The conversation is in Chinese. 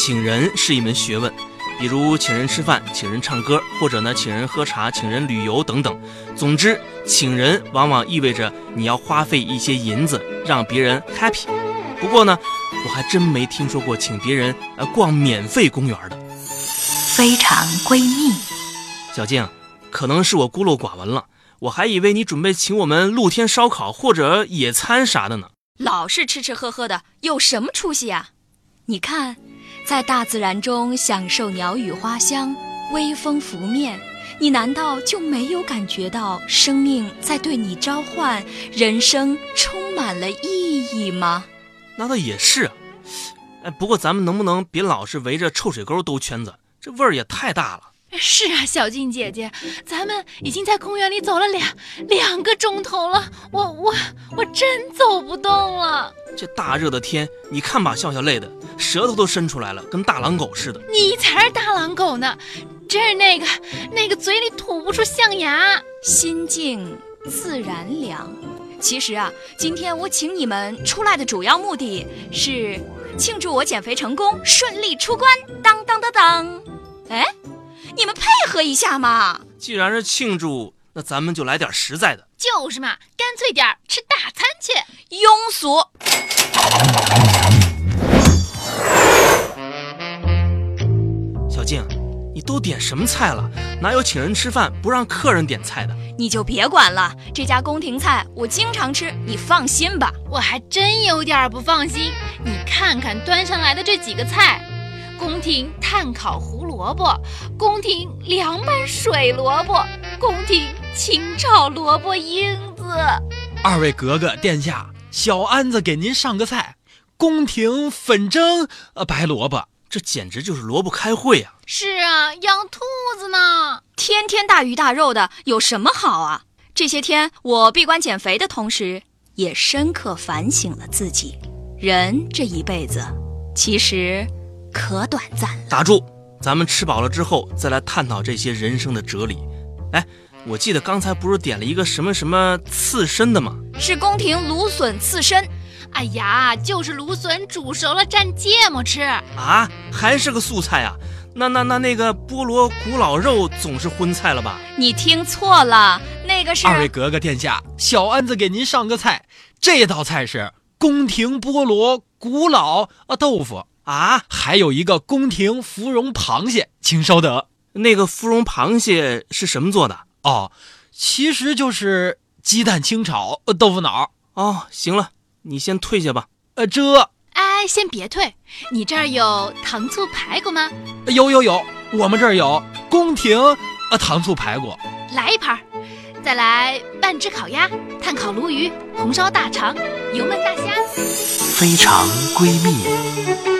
请人是一门学问，比如请人吃饭、请人唱歌，或者呢请人喝茶、请人旅游等等。总之，请人往往意味着你要花费一些银子让别人 happy。不过呢，我还真没听说过请别人呃逛免费公园的。非常闺蜜，小静，可能是我孤陋寡闻了，我还以为你准备请我们露天烧烤或者野餐啥的呢。老是吃吃喝喝的，有什么出息啊？你看，在大自然中享受鸟语花香、微风拂面，你难道就没有感觉到生命在对你召唤，人生充满了意义吗？那倒也是啊，哎，不过咱们能不能别老是围着臭水沟兜圈子？这味儿也太大了。是啊，小静姐姐，咱们已经在公园里走了两两个钟头了，我我我真走不动了。这大热的天，你看把笑笑累的，舌头都伸出来了，跟大狼狗似的。你才是大狼狗呢，真是那个那个嘴里吐不出象牙。心静自然凉。其实啊，今天我请你们出来的主要目的是庆祝我减肥成功，顺利出关。当当当当，哎。你们配合一下嘛！既然是庆祝，那咱们就来点实在的。就是嘛，干脆点吃大餐去。庸俗！小静，你都点什么菜了？哪有请人吃饭不让客人点菜的？你就别管了，这家宫廷菜我经常吃，你放心吧。我还真有点不放心，你看看端上来的这几个菜。宫廷炭烤胡萝卜，宫廷凉拌水萝卜，宫廷清炒萝卜缨子。二位格格殿下，小安子给您上个菜：宫廷粉蒸呃白萝卜。这简直就是萝卜开会啊！是啊，养兔子呢。天天大鱼大肉的，有什么好啊？这些天我闭关减肥的同时，也深刻反省了自己。人这一辈子，其实。可短暂了。打住！咱们吃饱了之后再来探讨这些人生的哲理。哎，我记得刚才不是点了一个什么什么刺身的吗？是宫廷芦笋刺身。哎呀，就是芦笋煮熟了蘸芥末吃啊，还是个素菜啊？那那那那个菠萝古老肉总是荤菜了吧？你听错了，那个是二位格格殿下，小安子给您上个菜，这道菜是宫廷菠萝古老啊豆腐。啊，还有一个宫廷芙蓉螃蟹，请稍等。那个芙蓉螃蟹是什么做的？哦，其实就是鸡蛋清炒豆腐脑。哦，行了，你先退下吧。呃，这……哎，先别退，你这儿有糖醋排骨吗？有有有，我们这儿有宫廷呃糖醋排骨，来一盘。再来半只烤鸭、炭烤鲈鱼、红烧大肠、油焖大虾。非常闺蜜。